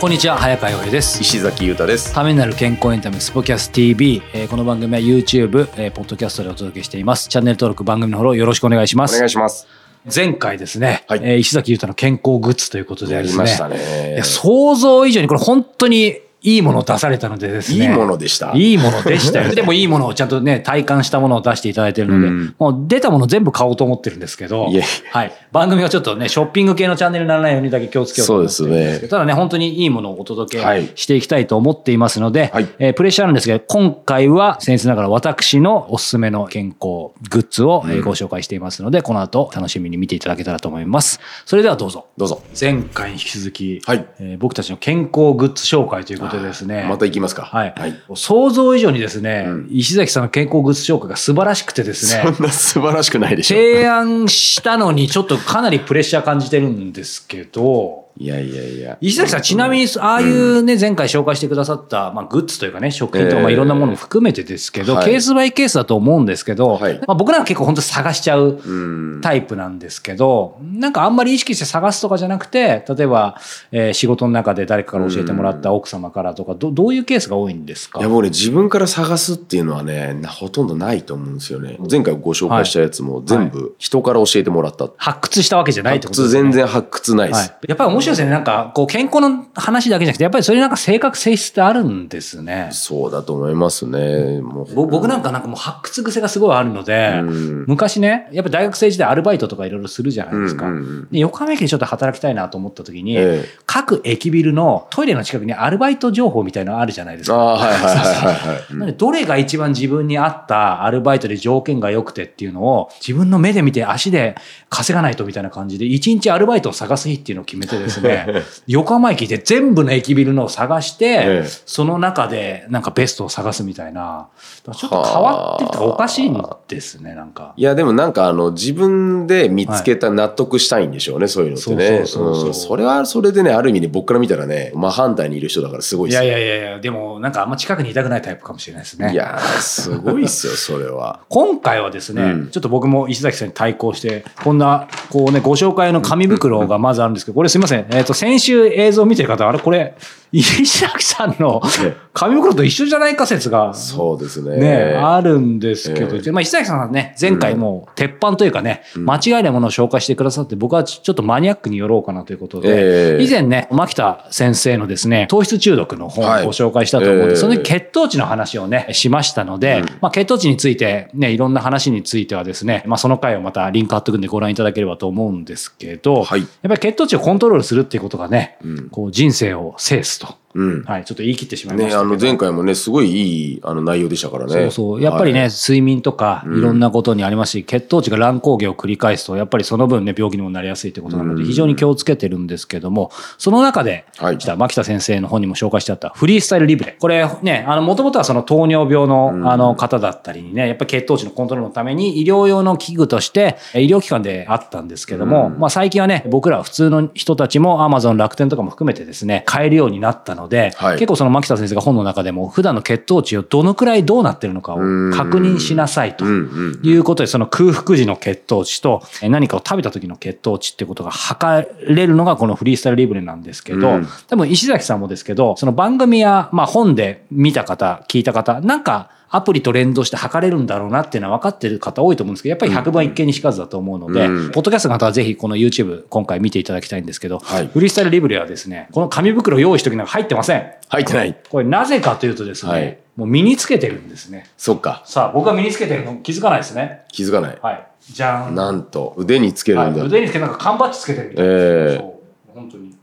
こんにちは早川洋平です石崎裕太です。ためになる健康エンタメスポキャス TV、えーこの番組は YouTube、えーポッドキャストでお届けしていますチャンネル登録番組のフォローよろしくお願いしまおす願いします。前回ですね、はいえー石崎裕太の健康グッズということでですねやりましたね。いや想像以上にこれ本当にいいものを出されたのでですねいいものでした。いいものでしたよ。でもいいものをちゃんとね、体感したものを出していただいてるので、うんもう出たもの全部買おうと思ってるんですけど、はい。番組はちょっとね、ショッピング系のチャンネルにならないようにだけ気をつけようと思ってそうですねただね、本当にいいものをお届はいけしていきたいと思っていますので、はいえープレッシャーなんですけど、今回は先日ながら私のおすすめの健康グッズをえーご紹介していますので、この後楽しみに見ていただけたらと思います。それではどうぞ。どうぞ。前回に引き続き、はいえー僕たちの健康グッズ紹介ということでですね。また行きますか。はい。はい。想像以上にですね、うん石崎さんの健康グッズ紹介が素晴らしくてですね、そんな素晴らしくないでしょ。提案したのにちょっとかなりプレッシャー感じてるんですけど、いやいやいや。石崎さん、ちなみに、ああいうね、前回紹介してくださった、まあ、グッズというかね、食品とか、えーまあ、いろんなものも含めてですけど、はいケースバイケースだと思うんですけど、はいまあ、僕なんか結構本当探しちゃううん。タイプなんですけど、なんかあんまり意識して探すとかじゃなくて、例えば、えー仕事の中で誰かから教えてもらった奥様からとか、どどういうケースが多いんですか？いや、もうね、自分から探すっていうのはね、なほとんどないと思うんですよね。前回ご紹介したやつも全部人から教えてもらった。発掘したわけじゃないって発ことですね。掘全然発掘ないではいす。。やっぱり面白いですね。なんか、こう、健康の話だけじゃなくて、やっぱりそれになんか性格性質ってあるんですね。そうだと思いますね。もう。ぼ僕なんかなんかもう発掘癖がすごいあるので、うん昔ね、やっぱ大学生時代アルバイトとかいろいろするじゃないですか。うんうんうんで横浜駅でちょっと働きたいなと思った時に、ええ各駅ビルのトイレの近くにアルバイト情報みたいなのあるじゃないですか。ああ、はいはいはいはいはい。なので、どれが一番自分に合ったアルバイトで条件が良くてっていうのを、自分の目で見て足で稼がないとみたいな感じで、一日アルバイトを探す日っていうのを決めてですね、横浜駅で全部の駅ビルのを探して、ええその中でなんかベストを探すみたいな、ちょっと変わってるとかおかしいんですね、なんか。いや、でもなんかあの、自分で見つけた納得したいんでしょうね、そういうのってね。それはそれでね、ある意味で僕から見たらね、真反対にいる人だからすごいいですよ。やいやいやいや、でもなんかあんま近くにいたくないタイプかもしれないですね。いやー、すごいっすよ、それは。今回はですね、うんちょっと僕も石崎さんに対抗して、こんな、こうね、ご紹介の紙袋がまずあるんですけど、これすいません。えっ、と、先週映像を見てる方は、あれこれ、石崎さんのね紙袋と一緒じゃないか説が、そうですね。ね、あるんですけど、えまあ、石崎さんはね、前回もう鉄板というかね、間違いないものを紹介してくださって、僕はちょっとマニアックに寄ろうかなということで、ええ。以前ね、牧田先生のですね、糖質中毒の本をはい。ご紹介したと思うんで、ええその時血糖値の話をね、しましたので、まあ、血糖値について、ね、いろんな話についてはですね、まあ、その回をまたリンク貼っておくんでご覧いただければと思うんですけど、はい。やっぱり血糖値をコントロールするっていうことがね、うん。こう人生を制すと。うん。はい、ちょっと言い切ってしまいまね、したけど。あの、前回もね、すごいいいあの内容でしたからね。そうそう。やっぱりね、はい睡眠とかいろんなことにありますし、血糖値が乱高下を繰り返すと、やっぱりその分ね、病気にもなりやすいということなので、うん非常に気をつけてるんですけども、その中で、はい牧田先生の本にも紹介してあったフリースタイルリブレ。これね、あの、もともとはその糖尿病のうんあの方だったりにね、やっぱり血糖値のコントロールのために医療用の器具として、え医療機関であったんですけども、うんまあ最近はね、僕ら普通の人たちも Amazon 楽天とかも含めてですね、買えるようになったので、はい。結構その牧田先生が本の中でも普段の血糖値をどのくらいどうなってるのかを確認しなさいと。いうことで、その空腹時の血糖値とえ何かを食べた時の血糖値ってことが測れるのがこのフリースタイルリブレなんですけど、うん。多分石崎さんもですけど、その番組や、まあ本で見た方、聞いた方、なんかアプリと連動して測れるんだろうなっていうのは分かってる方多いと思うんですけど、やっぱり100番一見にしかずだと思うので、うんポッドキャストの方はぜひこの YouTube 今回見ていただきたいんですけど、はいフリースタイルリブレはですね、この紙袋用意しときながら入ってません。入ってない。これなぜかというとですね、はいもう身につけてるんですね。そっか。さあ、僕が身につけてるの気づかないですね。気づかない。はい。じゃん。なんと、腕につけるはい、んだ。腕につけてなんか缶バッジつけてるみたいな。ええそう。本当に。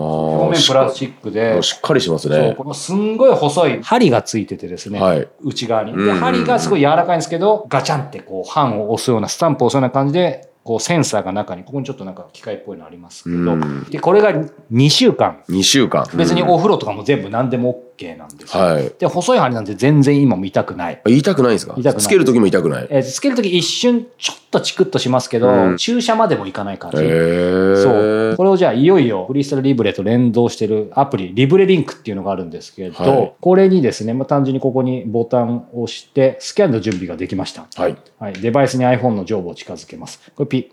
表面プラスチックで。しっかりしますね。このすんごい細い針がついててですね、はい内側に。で、針がすごい柔らかいんですけど、ガチャンってこう、版を押すような、スタンプを押すような感じで、こう、センサーが中に、ここにちょっとなんか機械っぽいのありますけど、うんで、これが2週間、2週間。別にうんお風呂とかも全部何でも OK なんですよ。はい。で、細い針なんて全然今も痛くない。あ痛くないんですか？痛くないつける時も痛くない？えーつけるとき一瞬ちょっとチクッとしますけど、うん注射までもいかない感じ。へえ。そう。これをじゃあいよいよフリースタイルリブレと連動してるアプリ、リブレリンクっていうのがあるんですけど、はいこれにですね、まあ、単純にここにボタンを押して、スキャンの準備ができました。はい。はい。デバイスに iPhone の上部を近づけます。これピッ。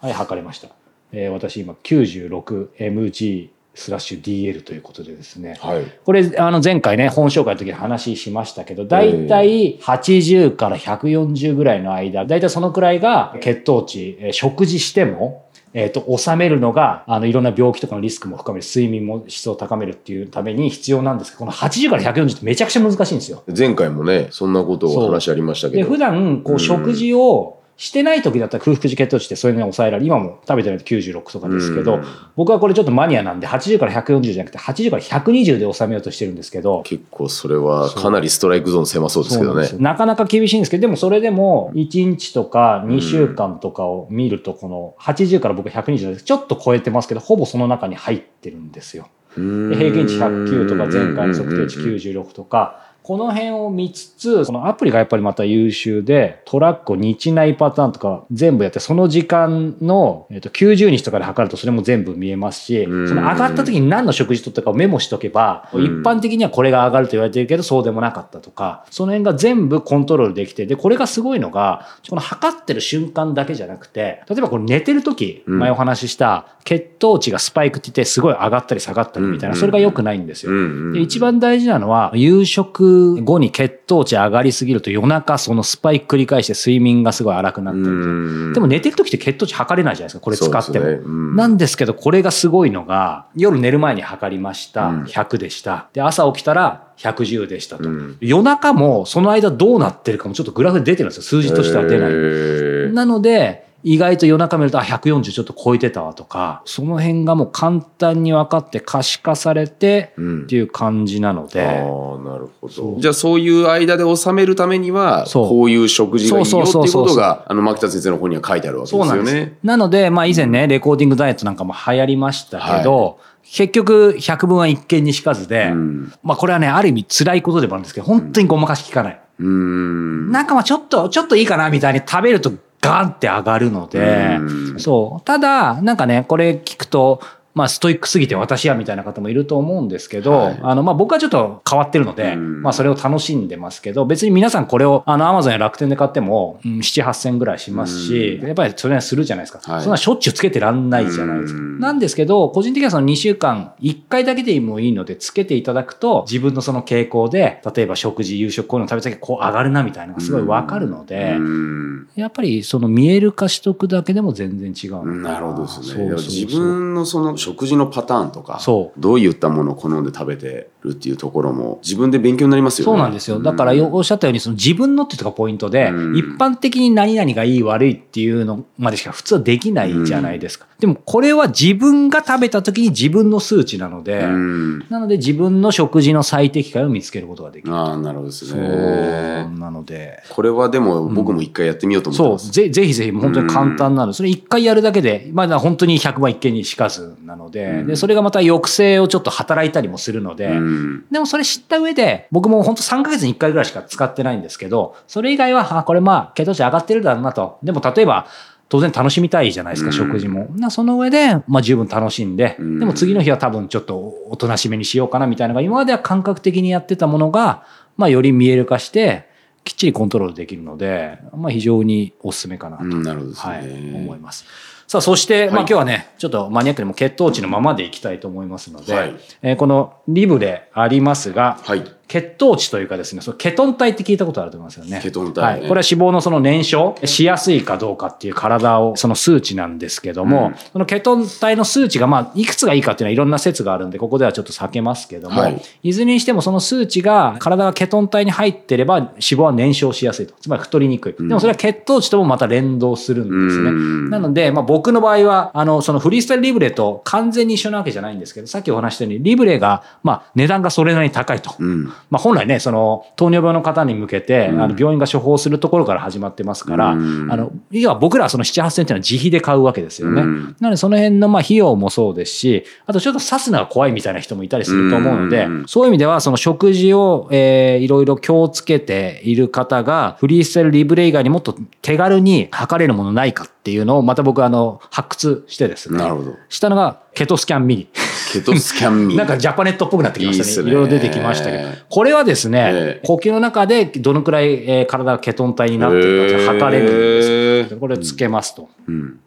はい、測れました。えー私今 96mg スラッシュ DL ということでですね。はい。これ、あの前回ね、本紹介の時に話しましたけど、だいたい80から140ぐらいの間、だいたいそのくらいが血糖値、えー食事しても、えっ、と、収めるのが、あの、いろんな病気とかのリスクも深める、睡眠も質を高めるっていうために必要なんですけど、この80から140ってめちゃくちゃ難しいんですよ。前回もね、そんなことを話ありましたけで、ど。普段、こうんう、食事をしてない時だったら空腹時血糖値ってそういうのに抑えられる。今も食べてないと96とかですけど、うん。僕はこれちょっとマニアなんで、80から140じゃなくて、80から120で収めようとしてるんですけど、結構それはかなりストライクゾーン狭そうですけどね。ななかなか厳しいんですけど、でもそれでも1日とか2週間とかを見ると、この80から僕120なんですちょっと超えてますけど、ほぼその中に入ってるんですよ。で平均値109とか、前回の測定値96とか、この辺を見つつ、このアプリがやっぱりまた優秀で、トラックを日内パターンとか全部やって、その時間の、えっと90日とかで測るとそれも全部見えますし、うん。その上がった時に何の食事とったかをメモしとけば、うん。一般的にはこれが上がると言われてるけど、そうでもなかったとか、その辺が全部コントロールできて、で、これがすごいのが、この測ってる瞬間だけじゃなくて、例えばこれ寝てる時、うん。前お話しした血糖値がスパイクって言ってすごい上がったり下がったりみたいな、うん。それが良くないんですよ。で一番大事なのは、夕食後に血糖値上がりすぎると夜中そのスパイク繰り返して睡眠がすごい荒くなったりとかうんでも寝てる時って血糖値測れないじゃないですか、これ使っても。ねうんなんですけど、これがすごいのが、夜寝る前に測りました。うん100でした。で、朝起きたら110でしたと。うん夜中もその間どうなってるかもちょっとグラフで出てるんですよ。数字としては出ない。なので、意外と夜中見ると、あ、140ちょっと超えてたわとか、その辺がもう簡単に分かって可視化されてうん。っていう感じなので、ああなるほど。じゃあそういう間で収めるためにはそう。こういう食事がいいよっていうことがあの牧田先生の方には書いてあるわけそうなんです。ですよ。ね。なので、まあ以前ね、レコーディングダイエットなんかも流行りましたけど、結局100分は一見にしかずで、うん。まあこれはね、ある意味辛いことでもあるんですけど、本当にごまかし効かない。うん。なんかまあちょっと、ちょっといいかなみたいに食べるとガンって上がるのでう、んそう。ただ、なんかね、これ聞くと、まあストイックすぎて私やみたいな方もいると思うんですけど、はい。あのまあ僕はちょっと変わってるので、うん。まあそれを楽しんでますけど、別に皆さんこれをあのアマゾンや楽天で買っても、うん、7、8千ぐらいしますし、うん。やっぱりそれはするじゃないですか。はい。そんなしょっちゅうつけてらんないじゃないですか。うん。なんですけど、個人的にはその2週間、1回だけでもいいのでつけていただくと、自分のその傾向で、例えば食事、夕食こういうの食べた時こう上がるなみたいなのがすごいわかるので、うん。やっぱりその見える化しとくだけでも全然違うのかな。るほどですね。そうそうそう。自分のその食事のパターンとか、そう。どういったものを好んで食べてるっていうところも自分で勉強になりますよね。そうなんですよ。だからよおっしゃったように、その自分のっていうとこがポイントで、うん一般的に何々がいい悪いっていうのまでしか普通はできないじゃないですか。でもこれは自分が食べた時に自分の数値なので、うん。なので自分の食事の最適解を見つけることができる。ああ、なるほどですそうね。なので。これはでも僕も一回やってみようと思ってそう、ます。ぜぜひぜひ、本当に簡単なので、それ一回やるだけで、まあ本当に100万一見にしかずなので、うんで、それがまた抑制をちょっと働いたりもするので、うんでもそれ知った上で、僕も本当3ヶ月に1回ぐらいしか使ってないんですけど、それ以外は、あ、これまあ、血糖値上がってるだろうなと。でも例えば、当然楽しみたいじゃないですか、うん食事も。なその上で、まあ十分楽しんで、うんでも次の日は多分ちょっとおとなしめにしようかなみたいなのが、今までは感覚的にやってたものが、まあより見える化して、きっちりコントロールできるので、まあ非常にお勧めかなと、うんなるほどですね。はい、思います。さあ、そして、まあはい今日はね、ちょっとマニアックにも血糖値のままでいきたいと思いますので、はいえーこのリブでありますが、はい。血糖値というかですね、そのケトン体って聞いたことあると思いますよね。ケトン体ねはい。これは脂肪のその燃焼しやすいかどうかっていう体を、その数値なんですけども、うんそのケトン体の数値が、まあ、いくつがいいかっていうのはいろんな説があるんで、ここではちょっと避けますけども、はいい、ずれにしてもその数値が体がケトン体に入ってれば脂肪は燃焼しやすいと。つまり太りにくい。んでもそれは血糖値ともまた連動するんですね。うんなので、まあ僕の場合は、あの、そのフリースタイルリブレと完全に一緒なわけじゃないんですけど、さっきお話したように、リブレが、まあ値段がそれなりに高いと。うん。まあ、本来ね、その糖尿病の方に向けて、うんあの病院が処方するところから始まってますから、うんあの、いわば僕らはその7、8000っていうのは自費で買うわけですよね。うんなのでその辺のまあ費用もそうですし、あとちょっと刺すのが怖いみたいな人もいたりすると思うので、うんそういう意味ではその食事を、えーいろいろ気をつけている方が、フリースタイルリブレ以外にもっと手軽に測れるものないかっていうのをまた僕はあの発掘してですね。なるほど。したのがケトスキャンミニ。ケトスキャンミン。なんかジャパネットっぽくなってきましたね。いろいろ出てきましたけど。これはですね、ええ呼吸の中でどのくらい、えー体がケトン体になってるかって測れるんですよ。これをつけますと。うん。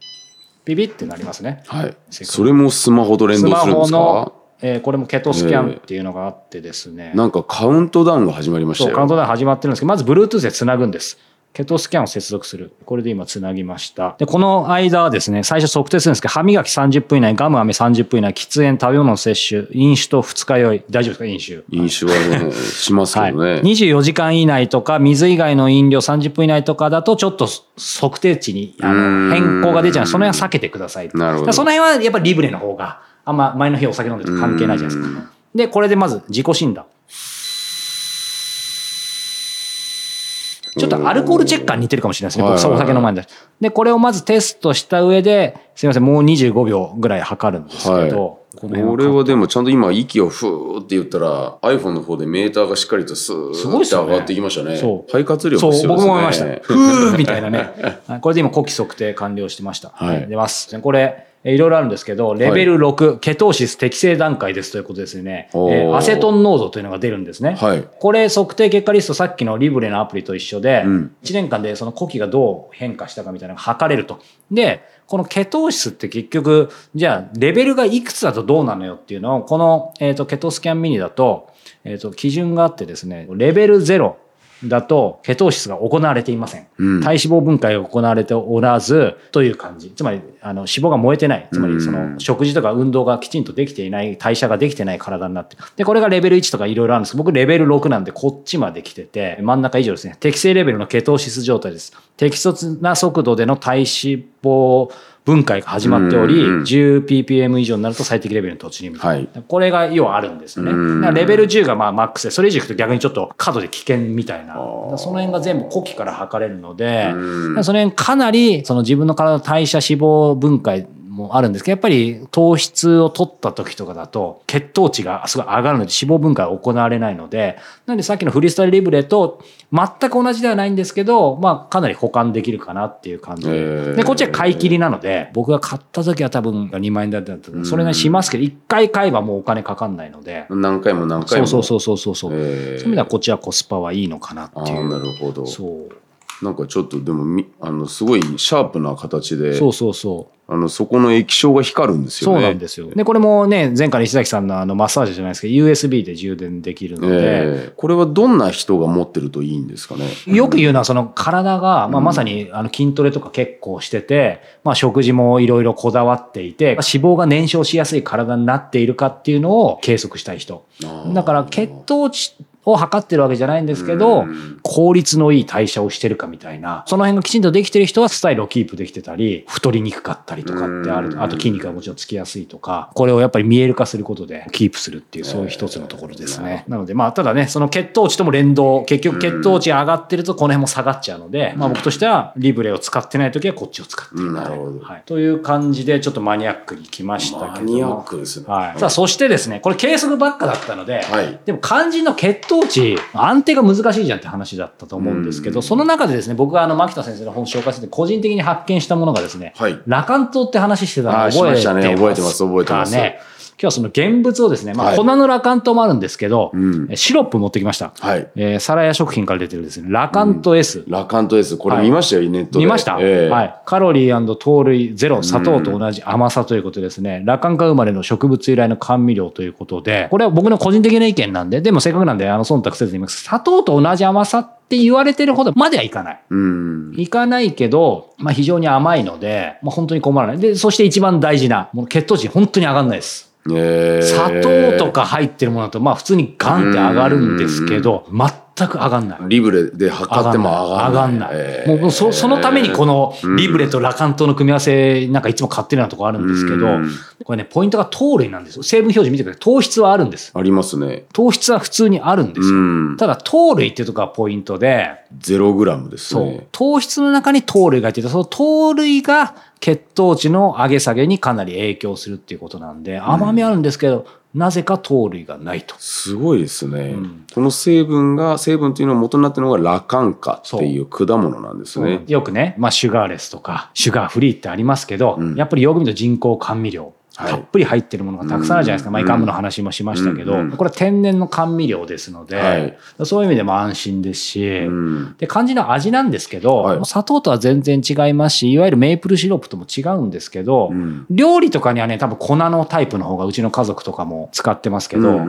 ビビってなりますね。はい。それもスマホと連動するんですか、えーこれもケトスキャンっていうのがあってですね。なんかカウントダウンが始まりましたよ。カウントダウン始まってるんですけど、まず Bluetooth でつなぐんです。ケトスキャンを接続する。これで今つなぎました。で、この間はですね、最初測定するんですけど、歯磨き30分以内、ガム飴30分以内、喫煙、食べ物の摂取、飲酒と二日酔い。大丈夫ですか？飲酒。飲酒はね、しますけどね。はい、24時間以内とか、水以外の飲料30分以内とかだと、ちょっと測定値にあの変更が出ちゃう。その辺は避けてください。なるほどその辺はやっぱりリブレの方が、あんま前の日お酒飲んでると関係ないじゃないですか。で、これでまず自己診断。ちょっとアルコールチェッカーに似てるかもしれないですね。僕、お酒飲まないんで。で、これをまずテストした上で、すいません、もう25秒ぐらい測るんですけど、はいこれはでもちゃんと今息をふーって言ったら iPhone の方でメーターがしっかりとスーッて上がってきましたね。そう肺活量そう、も必要ですね。僕も思いました。ふーみたいなね。はいこれで今、呼気測定完了してました。はい出ます。これ、えーいろいろあるんですけど、レベル6、ケトーシス適正段階ですということですね。えおーーアセトン濃度というのが出るんですね。はい。これ測定結果リストさっきのリブレのアプリと一緒で、うん1年間でその呼気がどう変化したかみたいなのが測れると。で、このケトーシスって結局、じゃあレベルがいくつだとどうなのよっていうのを、この、えー、とケトスキャンミニだと、えー、と基準があってですね、レベル0だとケトーシスが行われていません。うん体脂肪分解が行われておらずという感じ。つまり、あの脂肪が燃えてない。つまり、その食事とか運動がきちんとできていない、代謝ができてない体になってる。で、これがレベル1とかいろいろあるんです僕レベル6なんでこっちまで来てて、真ん中以上ですね。適正レベルのケトーシス状態です。適切な速度での体脂肪分解が始まっており、うん 10ppm 以上になると最適レベルに突入みたいこれが要はあるんですよね。レベル10がまあマックスで、それ以上いくと逆にちょっと過度で危険みたいな。その辺が全部呼気から測れるので、うん。その辺かなりその自分の体の代謝脂肪分解もあるんですけど、やっぱり糖質を取った時とかだと血糖値がすごい上がるので脂肪分解が行われないので、なのでさっきのフリースタイルリブレと全く同じではないんですけど、まあかなり保管できるかなっていう感じで。えーで、こっちは買い切りなので、僕が買った時は多分2万円だったら、それなしますけど、1回買えばもうお金かかんないので、何回も何回も。そうそうそうそうそうそう。いう意味ではこっちはコスパはいいのかなっていああ、なう。るほど。そう。なんかちょっとでもみ、あの、すごいシャープな形で、そうそうそう。あの、そこの液晶が光るんですよそうね。なんですよ。で、これもね、前回の石崎さんのあのマッサージじゃないですけど、USB で充電できるので、ええこれはどんな人が持ってるといいんですかね？よく言うのは、その体が、まあ、まさにあの筋トレとか結構してて、まあ、食事もいろいろこだわっていて、脂肪が燃焼しやすい体になっているかっていうのを計測したい人。だから、血糖値を測ってるわけじゃないんですけどうん、効率のいい代謝をしてるかみたいな、その辺がきちんとできてる人はスタイルをキープできてたり、太りにくかったりとかってある。うんあと筋肉がもちろんつきやすいとか、これをやっぱり見える化することでキープするっていう、そういう一つのところですね。なので、まあ、ただね、その血糖値とも連動、結局血糖値が上がってるとこの辺も下がっちゃうので、まあ僕としてはリブレを使ってない時はこっちを使ってるうんなるほどはい。という感じで、ちょっとマニアックに来ましたけども。マニアックですね。はい。さあ、そしてですね、これ計測ばっかだったので、はいでも肝心の血糖値、安定が難しいじゃんって話だったと思うんですけど、その中でですね、僕があの、牧田先生の本紹介してて、個人的に発見したものがですね、はいラカン島って話してたの覚えてますね覚えてます覚えてます。今日はその現物をですね、まあ、はい粉のラカン島もあるんですけど、うんえシロップ持ってきました。はい。えーサラヤ食品から出てるですね、ラカント S。ラカントです。これ見ましたよ、ネットで。見ました、ええはい。カロリー糖類ゼロ、砂糖と同じ甘さということですね。ラカン科生まれの植物由来の甘味料ということで、これは僕の個人的な意見なんで、でもせっかくなんで、あの、忖度せずに言います。砂糖と同じ甘さって言われてるほどまではいかない。うん。いかないけど、まあ非常に甘いので、まあ本当に困らない。で、そして一番大事な、もう血糖値本当に上がんないです。ええ砂糖とか入ってるものだと、まあ普通にガンって上がるんですけど、全く上がんない。リブレで測っても上が上がんんな。ないい。えーもうそそのためにこのうんリブレとラカントの組み合わせなんかいつも買ってるようなとこあるんですけどうん、これね、ポイントが糖類なんですよ。成分表示見てください。糖質はあるんです。ありますね。糖質は普通にあるんですよ。うん。ただ糖類っていうところがポイントで、ゼログラムですそうね。。糖質の中に糖類が入ってて、その糖類が血糖値の上げ下げにかなり影響するっていうことなんで、甘みあるんですけど、なぜか糖類がないと。すごいですね、うんこの成分が、成分っていうのは元になってるのがラカンカっていう果物なんですね。よくね、まあ、シュガーレスとか、シュガーフリーってありますけど、うんやっぱりよく見ると人工甘味料。はいたっぷり入ってるものがたくさんあるじゃないですか。うんマイカムの話もしましたけど、うんこれは天然の甘味料ですので、はいそういう意味でも安心ですし、うん。で、肝心な味なんですけど、はい砂糖とは全然違いますし、いわゆるメープルシロップとも違うんですけど、うん料理とかにはね、多分粉のタイプの方がうちの家族とかも使ってますけど、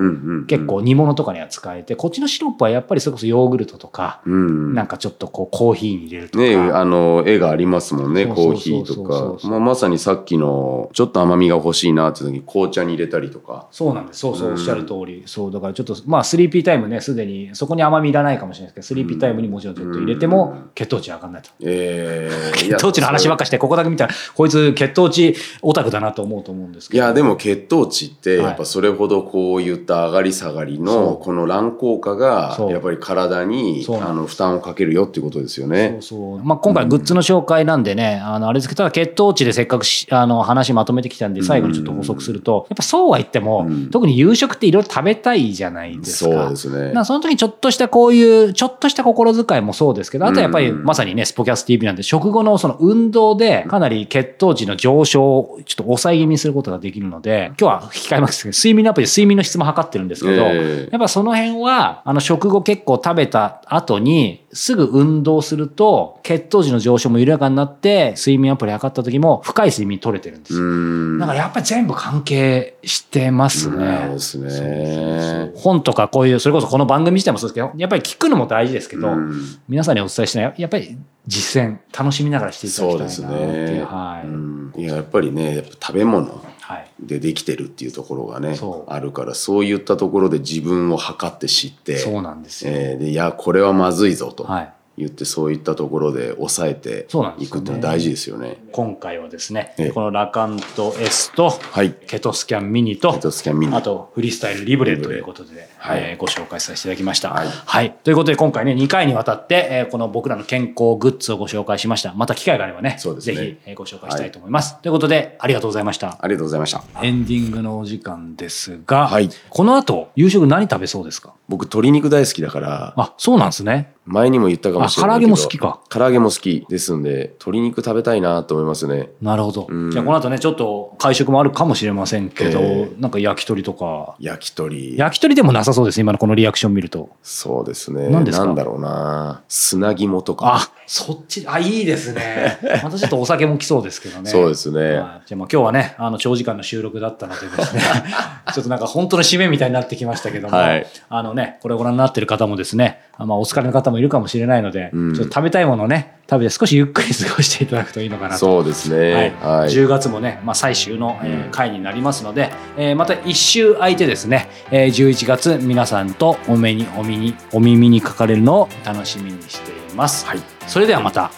結構煮物とかには使えて、こっちのシロップはやっぱりそれこそヨーグルトとか、うん。なんかちょっとこうコーヒーに入れるとか。ねあの、絵がありますもんね、コーヒーとか。まあ、まさにさっきの、ちょっと甘みが欲しいなって時に紅茶に入れたりとか。そうなんです。そうそう、うんおっしゃる通り。そう、だからちょっと、まあ、スリーピータイムね、すでに、そこに甘みいらないかもしれないですけど、スリーピータイムにもちろんちょっと入れても、血糖値上がんないと。えー、血糖値の話ばっかして、ここだけ見たら、こいつ血糖値オタクだなと思うと思うんですけど。いやでも血糖値ってはいやっぱそれほどこういった上がり下がりのこの乱効果がやっぱり体にあの負担をかけるよっていうことですよねそう。そう。まあ、今回グッズの紹介なんでね、あの、あれですけど、ただ血糖値でせっかくしあの話まとめてきたんで、最後にちょっと補足すると、やっぱそうは言っても、うん。特に夕食っていろいろ食べたいじゃないですか。そうですね。その時にちょっとしたこういう、ちょっとした心遣いもそうですけど、あとはやっぱりうんまさにね、スポキャス TV なんで、食後のその運動でかなり血糖値の上昇をちょっと抑え気味にすることができるので、今日は控えますけど、睡眠のアプリで睡眠の質も測ってるんですけど、ええ。やっぱその辺は、あの食後結構食べた後に、すぐ運動すると、血糖値の上昇も緩やかになって、睡眠アプリ測った時も深い睡眠取れてるんですうよ。んだからやっぱり全部関係してますね。そうですねそうそうそう本とかこういう、それこそこの番組自体もそうですけど、やっぱり聞くのも大事ですけど、うん皆さんにお伝えしたいやっぱり実践、楽しみながらしていただきたいなそうですっていう。ね。はい。うんいややっぱりねやっぱ食べ物はい。でできてるっていうところがねそうあるからそういったところで自分を測って知ってそうなんですよ。えーでいやこれはまずいぞとはい。言ってそういったところで抑えていくっていうのは大事ですよね。今回はですねええ、このラカント S と、はい。ケトスキャンミニとヘッ、ドスキャンミニあとフリースタイルリブレということで、はいえーご紹介させていただきました。はいということで今回ね、2回にわたって、えーこの僕らの健康グッズをご紹介しました。また機会があればね、そうですねぜひ、えーご紹介したいと思います。ということで、ありがとうございました。ありがとうございました。エンディングのお時間ですが、はいこの後、夕食何食べそうですか？僕鶏肉大好きだからあ、そうなんですね。前にも言ったかもしれないけどあ唐揚げも好きか。唐揚げも好きですんで鶏肉食べたいなと思いますね。なるほど。うん。じゃあこの後ね、ちょっと会食もあるかもしれませんけど、えなんか焼き鳥とか、焼き鳥。焼き鳥でもなさそうです、今のこのリアクション見ると。そうですね。何ですか？なんだろうな。砂肝とか。あ、そっち、あ、いいですね。またちょっとお酒も来そうですけどね。そうですね、はい。じゃあまあ今日はね、あの長時間の収録だったのでですね、ちょっとなんか本当の締めみたいになってきましたけども、はい。あのね、これをご覧になってる方もですね、あまあお疲れの方もいるかもしれないので、うんちょっと食べたいものをね、食べて少しゆっくり過ごしていただくといいのかなと。そうですねはいはい、10月もね、まあ、最終の、えーうん回になりますので、えーまた1週空いてですね、えー11月皆さんとお目にお耳にお耳にかかれるのを楽しみにしています。はいそれではまた。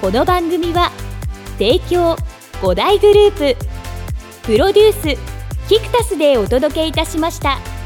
この番組は提供5大グループプロデュースキクタスでお届けいたしました。